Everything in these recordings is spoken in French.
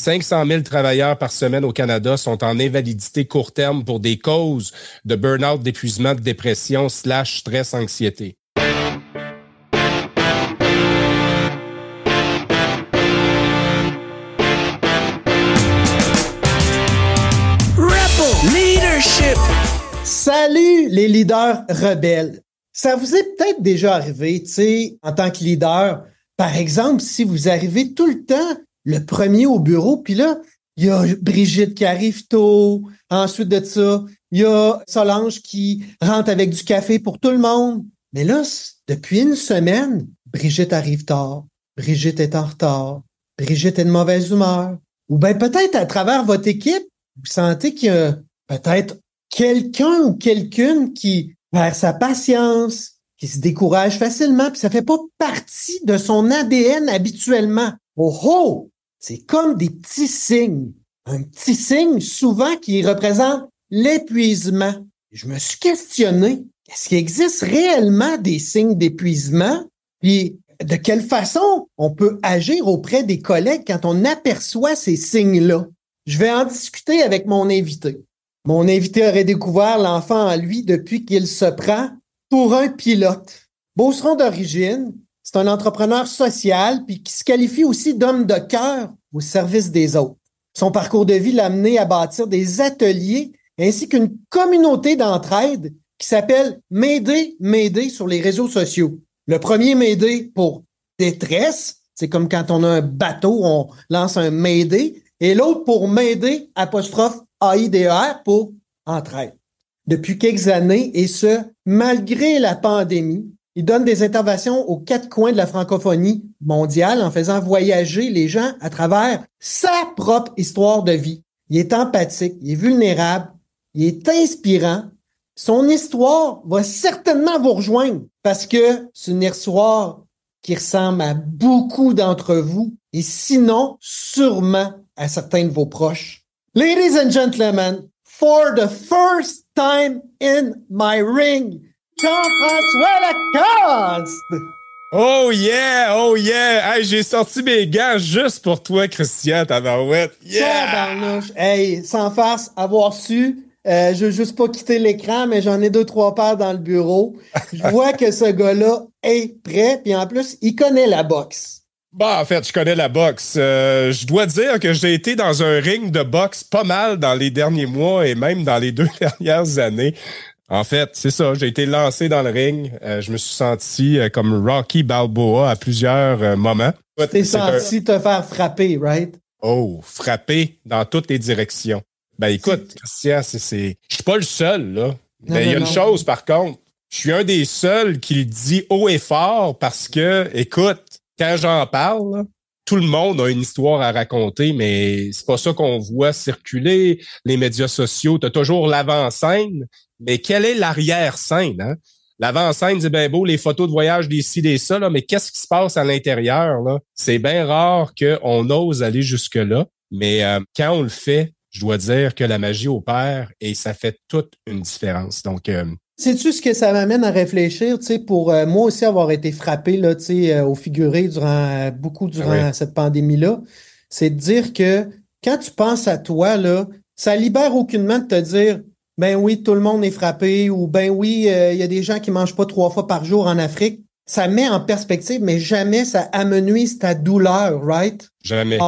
500 000 travailleurs par semaine au Canada sont en invalidité court terme pour des causes de burn-out, d'épuisement, de dépression, slash stress, anxiété. Leadership. Salut les leaders rebelles. Ça vous est peut-être déjà arrivé, tu sais, en tant que leader, par exemple, si vous arrivez tout le temps le premier au bureau, puis là, il y a Brigitte qui arrive tôt. Ensuite de ça, il y a Solange qui rentre avec du café pour tout le monde. Mais là, depuis une semaine, Brigitte arrive tard. Brigitte est en retard. Brigitte est de mauvaise humeur. Ou bien peut-être à travers votre équipe, vous sentez qu'il y a peut-être quelqu'un ou quelqu'une qui perd sa patience, qui se décourage facilement, puis ça fait pas partie de son ADN habituellement. Oh oh! C'est comme des petits signes. Un petit signe souvent qui représente l'épuisement. Je me suis questionné, est-ce qu'il existe réellement des signes d'épuisement? Puis de quelle façon on peut agir auprès des collègues quand on aperçoit ces signes-là? Je vais en discuter avec mon invité. Mon invité aurait découvert l'enfant en lui depuis qu'il se prend pour un pilote. Beauceron d'origine, c'est un entrepreneur social puis qui se qualifie aussi d'homme de cœur au service des autres. Son parcours de vie l'a amené à bâtir des ateliers ainsi qu'une communauté d'entraide qui s'appelle M'aider, M'aider sur les réseaux sociaux. Le premier M'aider pour détresse, c'est comme quand on a un bateau, on lance un M'aider, et l'autre pour M'aider, apostrophe AIDER pour entraide. Depuis quelques années, et ce, malgré la pandémie, il donne des interventions aux quatre coins de la francophonie mondiale en faisant voyager les gens à travers sa propre histoire de vie. Il est empathique, il est vulnérable, il est inspirant. Son histoire va certainement vous rejoindre parce que c'est une histoire qui ressemble à beaucoup d'entre vous et sinon sûrement à certains de vos proches. Ladies and gentlemen, for the first time in my ring, Jean-François Lacoste! Oh yeah, oh yeah! Hey, j'ai sorti mes gants juste pour toi, Christian Tabarouette. Yeah! Hey, sans farce, avoir su, euh, je veux juste pas quitter l'écran, mais j'en ai deux, trois paires dans le bureau. Je vois que ce gars-là est prêt, puis en plus, il connaît la boxe. Bah, en fait, je connais la boxe. Euh, je dois dire que j'ai été dans un ring de boxe pas mal dans les derniers mois et même dans les deux dernières années. En fait, c'est ça. J'ai été lancé dans le ring. Euh, je me suis senti euh, comme Rocky Balboa à plusieurs euh, moments. Tu t'es senti te faire frapper, right? Oh, frapper dans toutes les directions. Ben écoute, Christian, c'est, je suis pas le seul là. Mais il y a une chose par contre, je suis un des seuls qui le dit haut et fort parce que, écoute, quand j'en parle, tout le monde a une histoire à raconter, mais c'est pas ça qu'on voit circuler. Les médias sociaux, tu as toujours l'avant-scène, mais quelle est l'arrière-scène? Hein? L'avant-scène, c'est bien beau, les photos de voyage d'ici, des ça, là, mais qu'est-ce qui se passe à l'intérieur? Là? C'est bien rare qu'on ose aller jusque-là, mais euh, quand on le fait, je dois dire que la magie opère et ça fait toute une différence. Donc, euh, Sais-tu ce que ça m'amène à réfléchir, tu sais, pour euh, moi aussi avoir été frappé, là, tu sais, au figuré durant beaucoup durant ah cette pandémie-là, c'est de dire que quand tu penses à toi, là, ça libère aucunement de te dire ben oui, tout le monde est frappé, ou ben oui, euh, il y a des gens qui mangent pas trois fois par jour en Afrique. Ça met en perspective, mais jamais ça amenuise ta douleur, right? Jamais.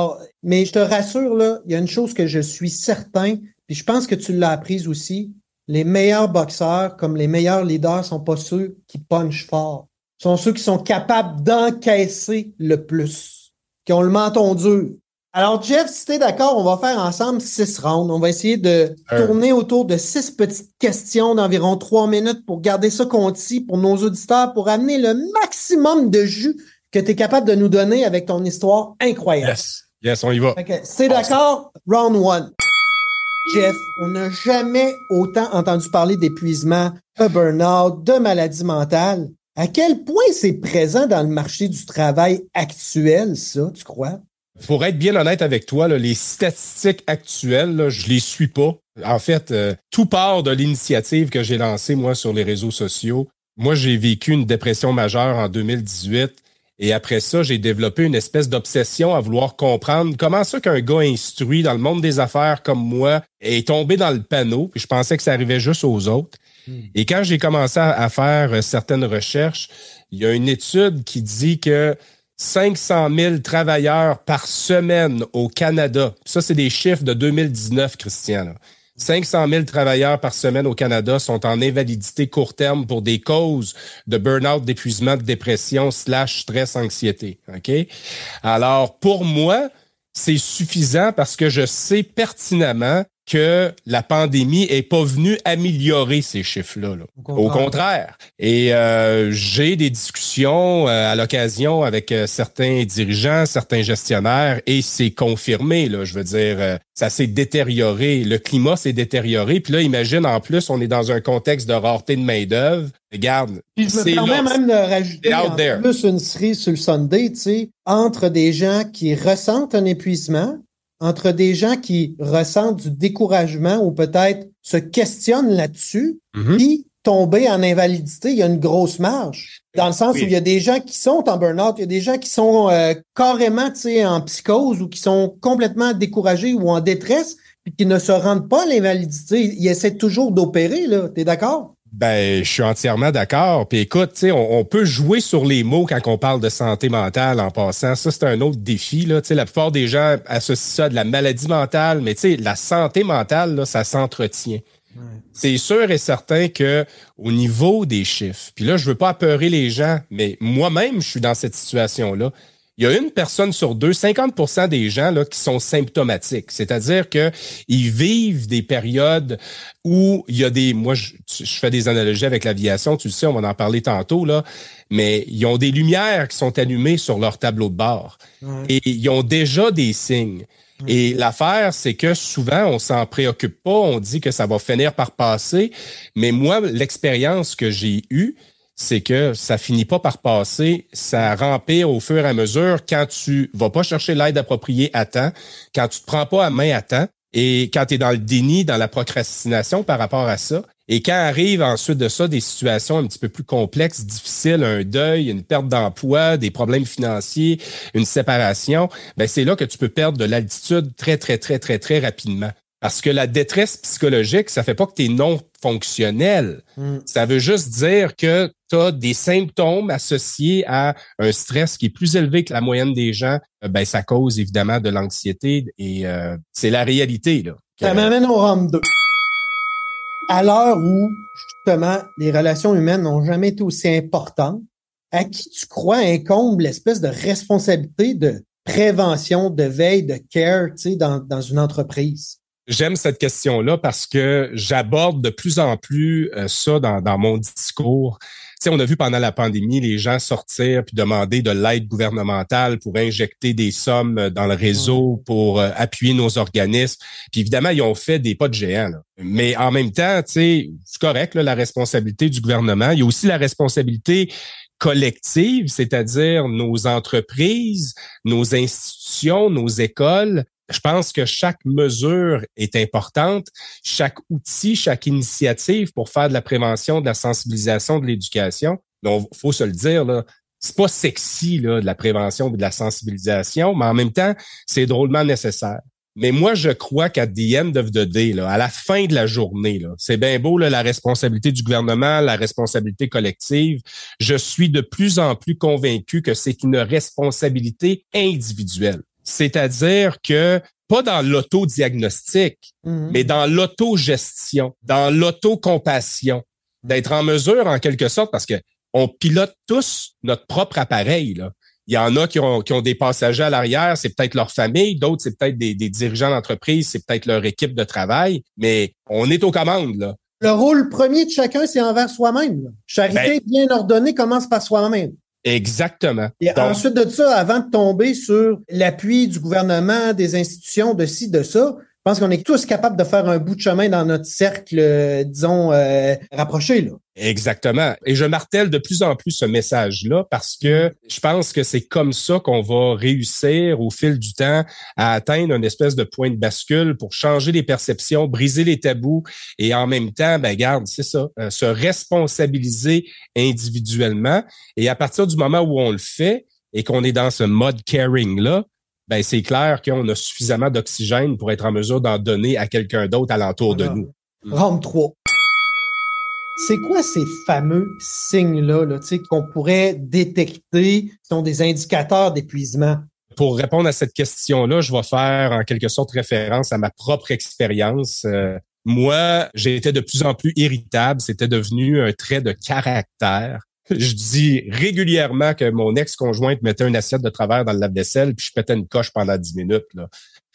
mais je te rassure, là, il y a une chose que je suis certain, puis je pense que tu l'as apprise aussi. Les meilleurs boxeurs, comme les meilleurs leaders, sont pas ceux qui punchent fort. sont ceux qui sont capables d'encaisser le plus, qui ont le menton dur, alors, Jeff, si t'es d'accord, on va faire ensemble six rounds. On va essayer de tourner autour de six petites questions d'environ trois minutes pour garder ça concis pour nos auditeurs, pour amener le maximum de jus que tu es capable de nous donner avec ton histoire incroyable. Yes, yes, on y va. Okay. Si d'accord, round one. Jeff, on n'a jamais autant entendu parler d'épuisement, de burn-out, de maladie mentale. À quel point c'est présent dans le marché du travail actuel, ça, tu crois? Pour être bien honnête avec toi, les statistiques actuelles, là, je les suis pas. En fait, euh, tout part de l'initiative que j'ai lancée, moi, sur les réseaux sociaux. Moi, j'ai vécu une dépression majeure en 2018 Et après ça, j'ai développé une espèce d'obsession à vouloir comprendre comment ça qu'un gars instruit dans le monde des affaires comme moi est tombé dans le panneau. Puis je pensais que ça arrivait juste aux autres. Hmm. Et quand j'ai commencé à faire euh, certaines recherches, il y a une étude qui dit que 500 000 travailleurs par semaine au Canada. Ça, c'est des chiffres de 2019, Christian. 500 000 travailleurs par semaine au Canada sont en invalidité court terme pour des causes de burn-out, d'épuisement, de dépression, slash stress, anxiété. OK? Alors, pour moi, c'est suffisant parce que je sais pertinemment que la pandémie est pas venue améliorer ces chiffres-là. Au contraire. Et euh, j'ai des discussions euh, à l'occasion avec euh, certains dirigeants, certains gestionnaires, et c'est confirmé. Là, je veux dire, ça s'est détérioré. Le climat s'est détérioré. Puis là, imagine en plus, on est dans un contexte de rareté de main d'œuvre. Regarde, Puis je me permets même de rajouter en plus une série sur le Sunday, tu sais, entre des gens qui ressentent un épuisement, entre des gens qui ressentent du découragement ou peut-être se questionnent là-dessus, mm-hmm. puis tomber en invalidité, il y a une grosse marge. Dans le sens où il y a des gens qui sont en burn-out, il y a des gens qui sont euh, carrément en psychose ou qui sont complètement découragés ou en détresse, puis qui ne se rendent pas à l'invalidité. Ils essaient toujours d'opérer, là. T'es d'accord? Ben, je suis entièrement d'accord. Puis écoute, on, on peut jouer sur les mots quand on parle de santé mentale en passant. Ça, c'est un autre défi. Là. sais, la plupart des gens associent ça de la maladie mentale, mais la santé mentale, là, ça s'entretient. C'est sûr et certain que au niveau des chiffres, puis là, je veux pas apeurer les gens, mais moi-même, je suis dans cette situation-là il y a une personne sur deux, 50% des gens là, qui sont symptomatiques. C'est-à-dire qu'ils vivent des périodes où il y a des. Moi, je, fais des analogies avec l'aviation, tu le sais, on va en parler tantôt, là, mais ils ont des lumières qui sont allumées sur leur tableau de bord. Et ils ont déjà des signes. Et l'affaire, c'est que souvent, on s'en préoccupe pas, on dit que ça va finir par passer. Mais moi, l'expérience que j'ai eue, c'est que ça finit pas par passer, ça rempire au fur et à mesure quand tu vas pas chercher l'aide appropriée à temps, quand tu te prends pas à main à temps et quand tu es dans le déni, dans la procrastination par rapport à ça. Et quand arrive ensuite de ça des situations un petit peu plus complexes, difficiles, un deuil, une perte d'emploi, des problèmes financiers, une séparation, ben c'est là que tu peux perdre de l'altitude très, très, très, très, très rapidement. Parce que la détresse psychologique, ça fait pas que tu es non fonctionnel. Hmm. Ça veut juste dire que tu as des symptômes associés à un stress qui est plus élevé que la moyenne des gens. Euh, ben, ça cause évidemment de l'anxiété et euh, c'est la réalité. Là, Ça m'amène au round 2. À l'heure où, justement, les relations humaines n'ont jamais été aussi importantes, à qui tu crois incombe l'espèce de responsabilité de prévention, de veille, de care, tu sais, dans, dans une entreprise? J'aime cette question-là parce que j'aborde de plus en plus euh, ça dans, dans, mon discours. Tu sais, on a vu pendant la pandémie les gens sortir puis demander de l'aide gouvernementale pour injecter des sommes dans le réseau pour euh, appuyer nos organismes. Puis évidemment, ils ont fait des pas de géant. Mais en même temps, tu sais, c'est correct la responsabilité du gouvernement. Il y a aussi la responsabilité collective, c'est-à-dire nos entreprises, nos institutions, nos écoles, je pense que chaque mesure est importante, chaque outil, chaque initiative pour faire de la prévention, de la sensibilisation, de l'éducation. Donc, faut se le dire, là, c'est pas sexy là, de la prévention ou de la sensibilisation, mais en même temps, c'est drôlement nécessaire. Mais moi, je crois qu'à the end là, à la fin de la journée, c'est bien beau là, la responsabilité du gouvernement, la responsabilité collective. Je suis de plus en plus convaincu que c'est une responsabilité individuelle. C'est-à-dire que pas dans l'autodiagnostic, mhm. mais dans l'autogestion, dans l'autocompassion, d'être en mesure, en quelque sorte, parce que on pilote tous notre propre appareil. Là. Il y en a qui ont, qui ont des passagers à l'arrière, c'est peut-être leur famille, d'autres, c'est peut-être des, des, dirigeants d'entreprise, c'est peut-être leur équipe de travail, mais on est aux commandes. Là. Le rôle premier de chacun, c'est envers soi-même. Charité ben bien ordonnée commence par soi-même. Exactement. Et ensuite de ça, avant de tomber sur l'appui du gouvernement, des institutions, de ci, de ça, je pense qu'on est tous capables de faire un bout de chemin dans notre cercle, euh, disons, euh, rapproché. Là. Exactement. Et je martèle de plus en plus ce message-là parce que je pense que c'est comme ça qu'on va réussir au fil du temps à atteindre une espèce de point de bascule pour changer les perceptions, briser les tabous et en même temps, ben garde, c'est ça, euh, se responsabiliser individuellement. Et à partir du moment où on le fait, et qu'on est dans ce mode caring-là, ben c'est clair qu'on a suffisamment d'oxygène pour être en mesure d'en donner à quelqu'un d'autre alentour de nous. Rome 3. C'est quoi ces fameux signes-là là, qu'on pourrait détecter qui sont des indicateurs d'épuisement? Pour répondre à cette question-là, je vais faire en quelque sorte référence à ma propre expérience. Euh, moi, j'étais de plus en plus irritable. C'était devenu un trait de caractère. Je dis régulièrement que mon ex-conjointe mettait une assiette de travers dans le lave-vaisselle, puis je pétais une coche pendant dix minutes. Là.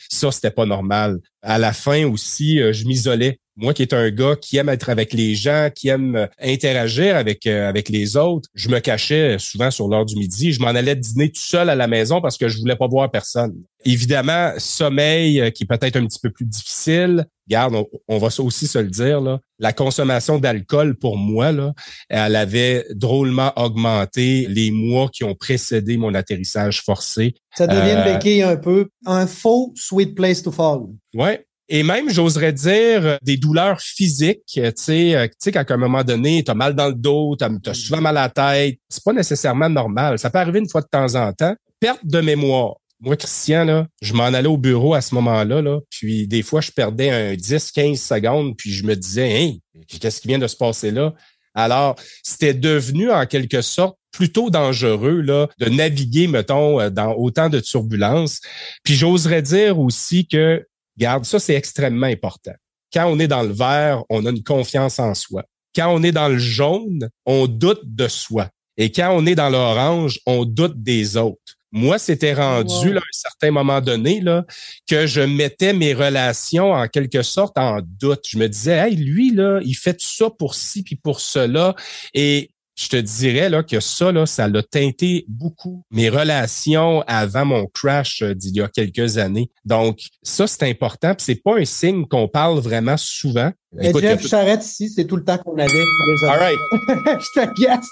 Ça, c'était pas normal. À la fin aussi, euh, je m'isolais moi qui est un gars qui aime être avec les gens, qui aime euh, interagir avec euh, avec les autres, je me cachais souvent sur l'heure du midi. Je m'en allais dîner tout seul à la maison parce que je voulais pas voir personne. Évidemment, sommeil qui peut être un petit peu plus difficile. Garde, on, va aussi se le dire là. La consommation d'alcool pour moi là, elle avait drôlement augmenté les mois qui ont précédé mon atterrissage forcé. Ça devient euh, un peu un faux sweet place to fall. Ouais, et même, j'oserais dire, des douleurs physiques. Tu sais, euh, tu sais qu'à un moment donné, tu as mal dans le dos, tu as, mm. souvent mal à la tête. C'est pas nécessairement normal. Ça peut arriver une fois de temps en temps. Perte de mémoire. Moi, Christian, là, je m'en allais au bureau à ce moment-là, là, puis des fois, je perdais un 10-15 secondes, puis je me disais, hey, qu'est-ce qui vient de se passer là? Alors, c'était devenu en quelque sorte plutôt dangereux là, de naviguer, mettons, euh, dans autant de turbulences. Puis j'oserais dire aussi que Garde, ça, c'est extrêmement important. Quand on est dans le vert, on a une confiance en soi. Quand on est dans le jaune, on doute de soi. Et quand on est dans l'orange, on doute des autres. Moi, c'était rendu là, à un certain moment donné là, que je mettais mes relations en quelque sorte en doute. Je me disais, hey, lui, là, il fait tout ça pour ci puis pour cela. Et je te dirais là, que ça, là, ça l'a teinté beaucoup mes relations avant mon crash euh, d'il y a quelques années. Donc, ça, c'est important. Puis c'est pas un signe qu'on parle vraiment souvent. Mais Jeff, je t'arrête ici, c'est tout le temps qu'on avait. All right. je t'agace.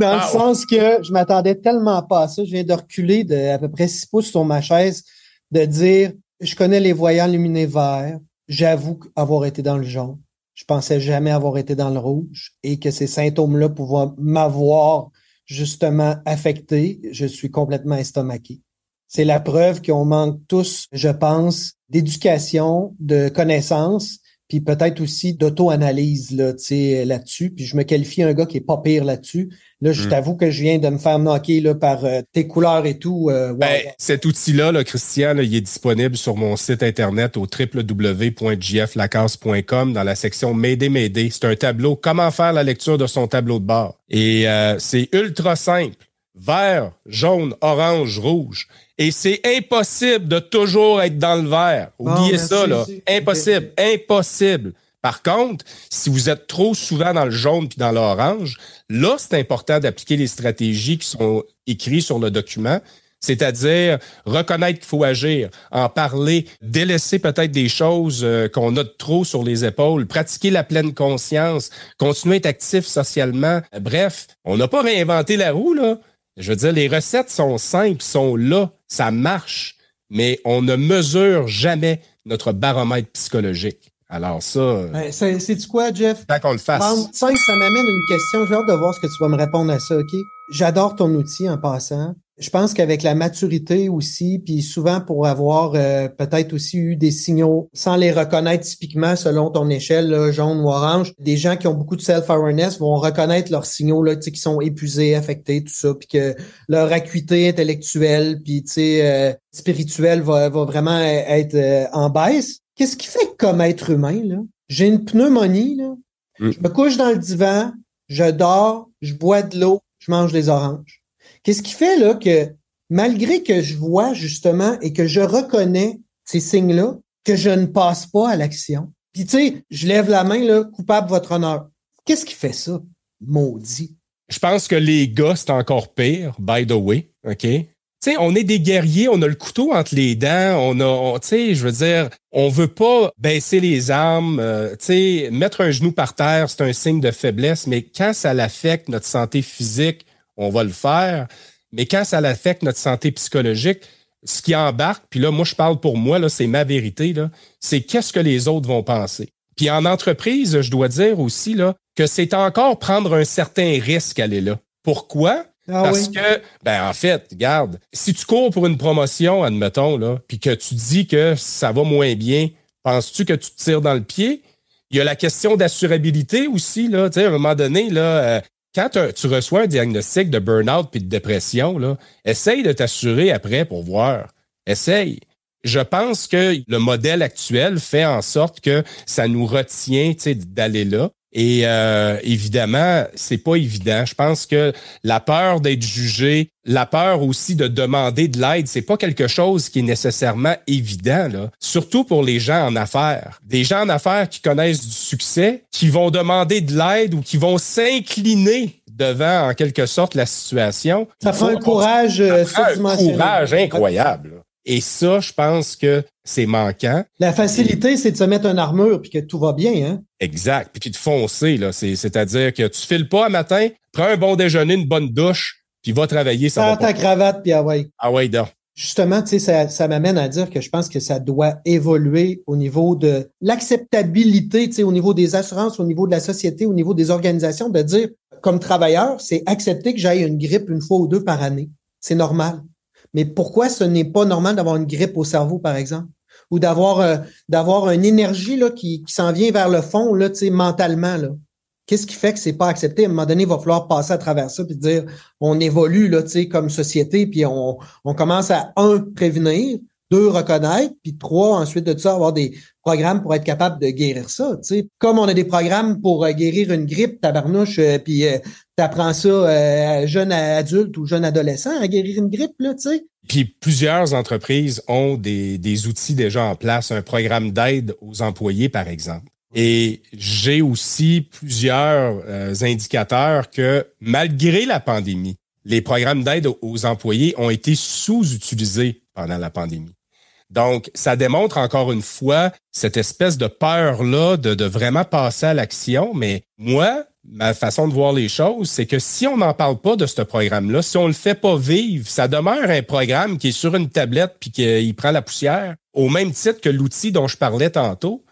Dans le sens que je m'attendais tellement pas à ça. Je viens de reculer de à peu près six pouces sur ma chaise, de dire je connais les voyants luminés verts. J'avoue avoir été dans le jaune. Je pensais jamais avoir été dans le rouge et que ces symptômes-là pouvaient m'avoir justement affecté. Je suis complètement estomaqué. C'est la preuve qu'on manque tous, je pense, d'éducation, de connaissances puis peut-être aussi d'auto-analyse là, là-dessus. Puis je me qualifie un gars qui est pas pire là-dessus. Là, je hmm. t'avoue que je viens de me faire knocker là, par euh, tes couleurs et tout. Euh, ben, cet outil-là, là, Christian, il est disponible sur mon site internet au www.jflacasse.com dans la section M'aider, m'aider. C'est un tableau, comment faire la lecture de son tableau de bord. Et euh, c'est ultra simple. Vert, jaune, orange, rouge. Et c'est impossible de toujours être dans le vert. Oubliez ça, là. Impossible. Impossible. Par contre, si vous êtes trop souvent dans le jaune puis dans l'orange, là, c'est important d'appliquer les stratégies qui sont écrites sur le document, c'est-à-dire reconnaître qu'il faut agir, en parler, délaisser peut-être des choses euh, qu'on a trop sur les épaules, pratiquer la pleine conscience, continuer à être actif socialement. Bref, on n'a pas réinventé la roue, là. Je veux dire, les recettes sont simples, sont là, ça marche, mais on ne mesure jamais notre baromètre psychologique. Alors ça. Euh, c'est du quoi, Jeff? Tant qu'on le fasse. ça, ça m'amène une question. J'ai hâte de voir ce que tu vas me répondre à ça, OK? J'adore ton outil en passant. Je pense qu'avec la maturité aussi, puis souvent pour avoir euh, peut-être aussi eu des signaux sans les reconnaître typiquement selon ton échelle, jaune ou orange, des gens qui ont beaucoup de self-awareness vont reconnaître leurs signaux là, qui sont épuisés, affectés, tout ça, puis que leur acuité intellectuelle, puis euh, spirituelle va, va vraiment être euh, en baisse. Qu'est-ce qui fait comme être humain, là, j'ai une pneumonie, là, mm. je me couche dans le divan, je dors, je bois de l'eau, je mange des oranges. Qu'est-ce qui fait là que malgré que je vois justement et que je reconnais ces signes-là, que je ne passe pas à l'action? Puis tu sais, je lève la main là, coupable votre honneur. Qu'est-ce qui fait ça, maudit? Je pense que les gars, c'est encore pire, by the way, OK? Tu sais, on est des guerriers, on a le couteau entre les dents, on a, tu sais, je veux dire, on veut pas baisser les armes, euh, tu sais, mettre un genou par terre, c'est un signe de faiblesse, mais quand ça l'affecte notre santé physique, on va le faire. Mais quand ça affecte notre santé psychologique, ce qui embarque, puis là, moi, je parle pour moi, là, c'est ma vérité, là, c'est qu'est-ce que les autres vont penser. Puis en entreprise, je dois dire aussi là, que c'est encore prendre un certain risque aller là. Pourquoi? Ah Parce que, ben, en fait, regarde, si tu cours pour une promotion, admettons, là, puis que tu dis que ça va moins bien, penses-tu que tu te tires dans le pied? Il y a la question d'assurabilité aussi, là. Tu sais, à un moment donné, là, euh, quand tu reçois un diagnostic de burn-out puis de dépression, là, essaye de t'assurer après pour voir. Essaye. Je pense que le modèle actuel fait en sorte que ça nous retient d'aller là. Et euh, évidemment, c'est pas évident. Je pense que la peur d'être jugé, la peur aussi de demander de l'aide, c'est pas quelque chose qui est nécessairement évident. Là. Surtout pour les gens en affaires. Des gens en affaires qui connaissent du succès, qui vont demander de l'aide ou qui vont s'incliner devant, en quelque sorte, la situation. Ça fait un courage euh, Un courage incroyable. Et ça, je pense que c'est manquant. La facilité, c'est de se mettre une armure puis que tout va bien, hein? Exact. Puis de foncer, là. C'est-à-dire que tu files pas un matin, prends un bon déjeuner, une bonne douche, puis va travailler. Ça Prends ta cravate, puis ah ouais. Ah ouais, donc. Justement, tu sais, ça, ça m'amène à dire que je pense que ça doit évoluer au niveau de l'acceptabilité, tu sais, au niveau des assurances, au niveau de la société, au niveau des organisations, de dire, comme travailleur, c'est accepter que j'aille une grippe une fois ou deux par année. C'est normal. Mais pourquoi ce n'est pas normal d'avoir une grippe au cerveau, par exemple? Ou d'avoir euh, d'avoir une énergie là, qui, qui s'en vient vers le fond, là, mentalement. Là. Qu'est-ce qui fait que c'est pas accepté? À un moment donné, il va falloir passer à travers ça puis dire on évolue là, comme société, puis on, on commence à un prévenir, deux reconnaître, puis trois ensuite de ça avoir des programmes pour être capable de guérir ça. sais Comme on a des programmes pour euh, guérir une grippe, tabarnouche, euh, puis euh, t'apprends ça euh, jeune adulte ou jeune adolescent à guérir une grippe, là, tu sais. Puis plusieurs entreprises ont des, des outils déjà en place, un programme d'aide aux employés, par exemple. Et j'ai aussi plusieurs indicateurs que malgré la pandémie, les programmes d'aide aux employés ont été sous-utilisés pendant la pandémie. Donc, ça démontre encore une fois cette espèce de peur-là de, de vraiment passer à l'action. Mais moi, ma façon de voir les choses, c'est que si on n'en parle pas de ce programme-là, si on le fait pas vivre, ça demeure un programme qui est sur une tablette puis qu'il prend la poussière, au même titre que l'outil dont je parlais tantôt.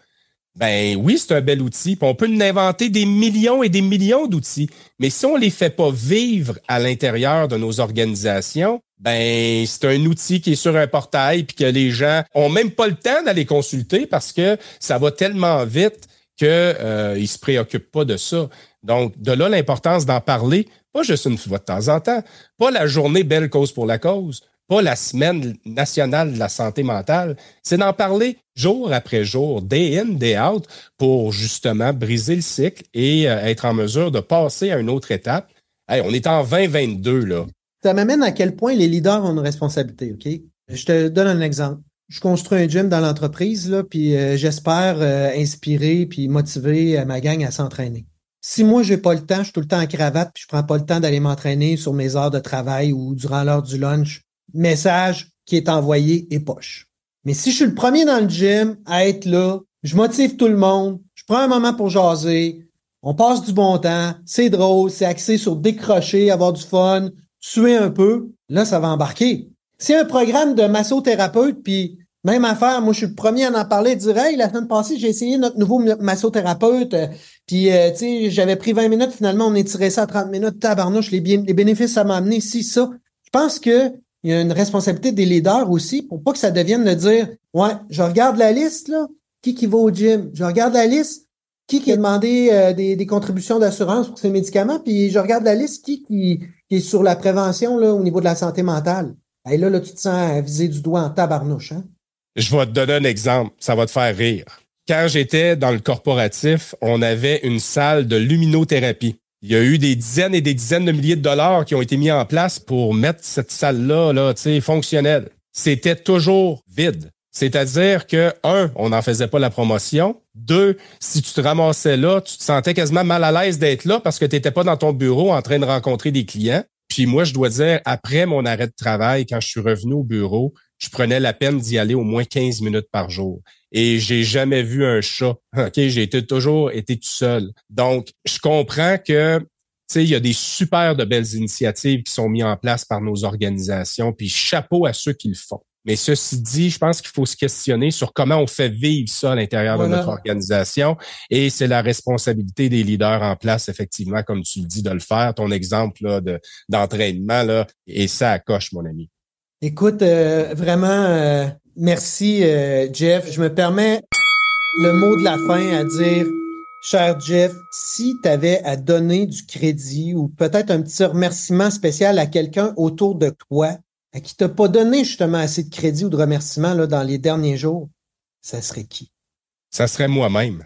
Ben oui, c'est un bel outil. on peut inventer des millions et des millions d'outils. Mais si on les fait pas vivre à l'intérieur de nos organisations, ben c'est un outil qui est sur un portail puis que les gens ont même pas le temps d'aller consulter parce que ça va tellement vite que euh, ils se préoccupent pas de ça. Donc de là l'importance d'en parler, pas juste une fois de temps en temps, pas la journée belle cause pour la cause, pas la semaine nationale de la santé mentale, c'est d'en parler jour après jour, day in, day out, pour justement briser le cycle et euh, être en mesure de passer à une autre étape. Hey, on est en 2022 là ça m'amène à quel point les leaders ont une responsabilité, OK? Je te donne un exemple. Je construis un gym dans l'entreprise, là, puis euh, j'espère euh, inspirer puis motiver euh, ma gang à s'entraîner. Si moi, j'ai pas le temps, je suis tout le temps en cravate, puis je prends pas le temps d'aller m'entraîner sur mes heures de travail ou durant l'heure du lunch, message qui est envoyé est poche. Mais si je suis le premier dans le gym à être là, je motive tout le monde, je prends un moment pour jaser, on passe du bon temps, c'est drôle, c'est axé sur décrocher, avoir du fun, suer un peu, là, ça va embarquer. C'est un programme de massothérapeute, puis même affaire, moi, je suis le premier à en parler, dire Hey, la semaine passée, j'ai essayé notre nouveau massothérapeute, euh, puis euh, tu sais, j'avais pris 20 minutes, finalement, on tiré ça à 30 minutes, tabarnouche, les, les bénéfices, ça m'a amené, si, ça. Je pense que il y a une responsabilité des leaders aussi pour pas que ça devienne de dire Ouais, je regarde la liste, là, qui qui va au gym? Je regarde la liste, qui qui a demandé euh, des, contributions d'assurance pour ses médicaments, puis je regarde la liste, qui qui qui sur la prévention là, au niveau de la santé mentale. Et là, là, tu te sens visé du doigt en tabarnouche. Hein? Je vais te donner un exemple. Ça va te faire rire. Quand j'étais dans le corporatif, on avait une salle de luminothérapie. Il y a eu des dizaines et des dizaines de milliers de dollars qui ont été mis en place pour mettre cette salle-là là, fonctionnelle. C'était toujours vide. C'est-à-dire que, un, on n'en faisait pas la promotion. Deux, si tu te ramassais là, tu te sentais quasiment mal à l'aise d'être là parce que tu n'étais pas dans ton bureau en train de rencontrer des clients. Puis moi, je dois dire, après mon arrêt de travail, quand je suis revenu au bureau, je prenais la peine d'y aller au moins 15 minutes par jour. Et j'ai jamais vu un chat. OK, j'ai toujours été tout seul. Donc, je comprends que il y a des super de belles initiatives qui sont mises en place par nos organisations, puis chapeau à ceux qui le font. Mais ceci dit, je pense qu'il faut se questionner sur comment on fait vivre ça à l'intérieur de notre organisation. Et c'est la responsabilité des leaders en place, effectivement, comme tu le dis, de le faire. Ton exemple là, de, d'entraînement, là, et ça accroche, mon ami. Écoute, euh, vraiment, euh, merci, euh, Jeff. Je me permets le mot de la fin à dire, cher Jeff, si tu avais à donner du crédit ou peut-être un petit remerciement spécial à quelqu'un autour de toi, qui t'a pas donné justement assez de crédit ou de remerciement là, dans les derniers jours, ça serait qui? Ça serait moi-même.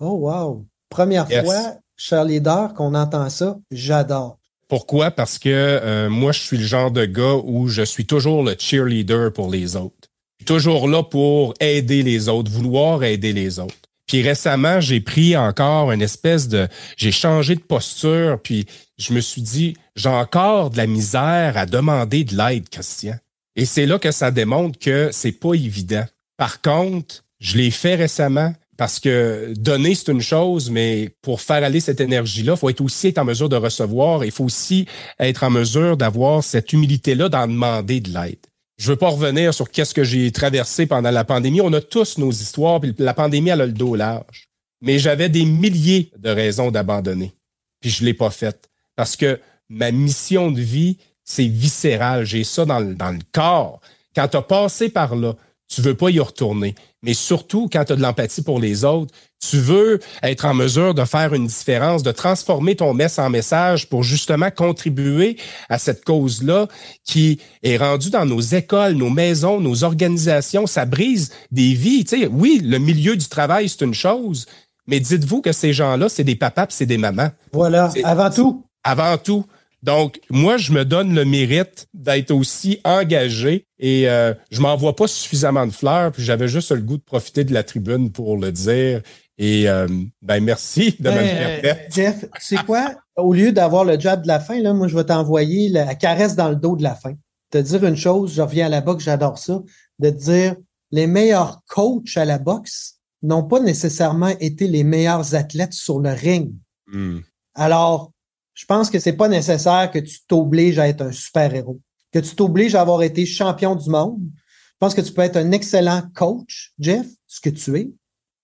Oh wow! Première fois, cher leader, qu'on entend ça, j'adore. Pourquoi? Parce que euh, moi, je suis le genre de gars où je suis toujours le cheerleader pour les autres. Toujours là pour aider les autres, vouloir aider les autres. Puis récemment, j'ai pris encore une espèce de... J'ai changé de posture, puis je me suis dit, j'ai encore de la misère à demander de l'aide, Christian. Et c'est là que ça démontre que c'est pas évident. Par contre, je l'ai fait récemment parce que donner, c'est une chose, mais pour faire aller cette énergie-là, il faut être aussi être en mesure de recevoir. Il faut aussi être en mesure d'avoir cette humilité-là d'en demander de l'aide. Je veux pas revenir sur qu'est-ce que j'ai traversé pendant la pandémie. On a tous nos histoires, puis la pandémie, a le dos large. Mais j'avais des milliers de raisons d'abandonner. Puis je l'ai pas faite. Parce que ma mission de vie, c'est viscéral. J'ai ça dans le, dans le corps. Quand tu as passé par là, tu veux pas y retourner. Mais surtout, quand tu as de l'empathie pour les autres, tu veux être en mesure de faire une différence, de transformer ton mess en message pour justement contribuer à cette cause-là qui est rendue dans nos écoles, nos maisons, nos organisations. Ça brise des vies. Tu sais, oui, le milieu du travail, c'est une chose, mais dites-vous que ces gens-là, c'est des papas c'est des mamans. Voilà, avant tout. Avant tout. Donc, moi, je me donne le mérite d'être aussi engagé et euh, je m'envoie pas suffisamment de fleurs, puis j'avais juste le goût de profiter de la tribune pour le dire. Et euh, ben merci de ben, euh, Jeff, tu sais quoi? Au lieu d'avoir le job de la fin, là, moi, je vais t'envoyer la caresse dans le dos de la fin. Te dire une chose, je reviens à la boxe, j'adore ça, de te dire les meilleurs coachs à la boxe n'ont pas nécessairement été les meilleurs athlètes sur le ring. Hmm. Alors, je pense que c'est pas nécessaire que tu t'obliges à être un super-héros, que tu t'obliges à avoir été champion du monde. Je pense que tu peux être un excellent coach, Jeff, ce que tu es,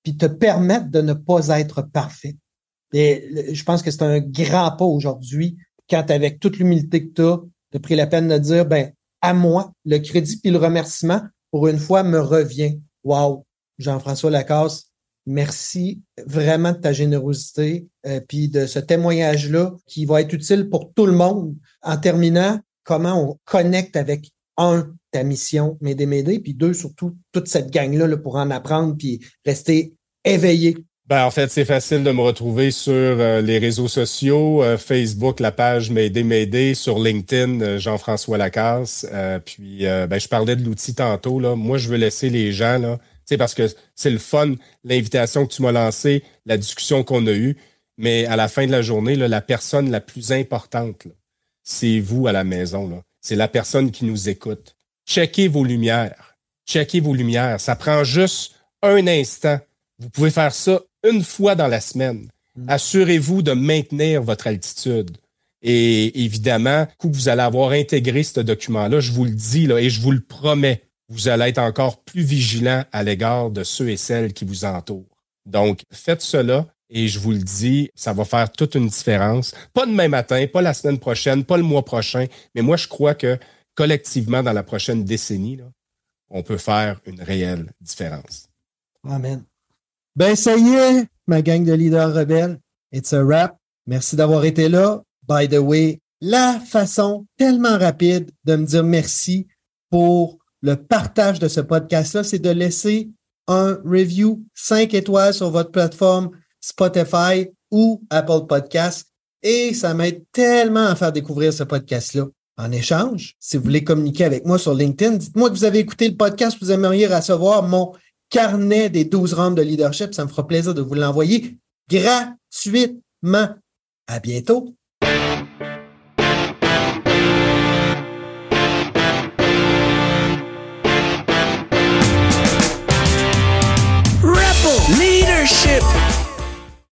puis te permettre de ne pas être parfait. Et je pense que c'est un grand pas aujourd'hui quand, avec toute l'humilité que tu as, tu as pris la peine de dire, ben, à moi, le crédit puis le remerciement, pour une fois, me revient. Wow, Jean-François Lacasse, Merci vraiment de ta générosité euh, puis de ce témoignage-là qui va être utile pour tout le monde. En terminant, comment on connecte avec un ta mission m'aider m'aider puis deux surtout toute cette gang là, pour en apprendre puis rester éveillé. Ben, en fait, c'est facile de me retrouver sur euh, les réseaux sociaux, euh, Facebook, la page M'aider m'aider, sur LinkedIn, Jean-François Lacasse. puis, ben, je parlais de l'outil tantôt. Là. Moi, je veux laisser les gens là, sais, parce que c'est le fun, l'invitation que tu m'as lancée, la discussion qu'on a eue. Mais à la fin de la journée, la personne la plus importante, c'est vous à la maison. C'est la personne qui nous écoute. Checkez vos lumières. Checkez vos lumières. Ça prend juste un instant. Vous pouvez faire ça une fois dans la semaine. Mm. Assurez-vous de maintenir votre altitude. Et évidemment, que vous allez avoir intégré ce document-là, je vous le dis là, et je vous le promets, vous allez être encore plus vigilant à l'égard de ceux et celles qui vous entourent. Donc, faites cela et je vous le dis, ça va faire toute une différence. Pas demain matin, pas la semaine prochaine, pas le mois prochain, mais moi, je crois que collectivement, dans la prochaine décennie, on peut faire une réelle différence. Amen. Ben, ça y est, ma gang de leaders rebelles. It's a wrap. Merci d'avoir été là. By the way, la façon tellement rapide de me dire merci pour le partage de ce podcast-là, c'est de laisser un review 5 étoiles sur votre plateforme Spotify ou Apple Podcast. Et ça m'aide tellement à faire découvrir ce podcast-là. En échange, si vous voulez communiquer avec moi sur LinkedIn, dites-moi que vous avez écouté le podcast, vous aimeriez recevoir mon carnet des 12 rangs de leadership. Ça me fera plaisir de vous l'envoyer gratuitement. À bientôt.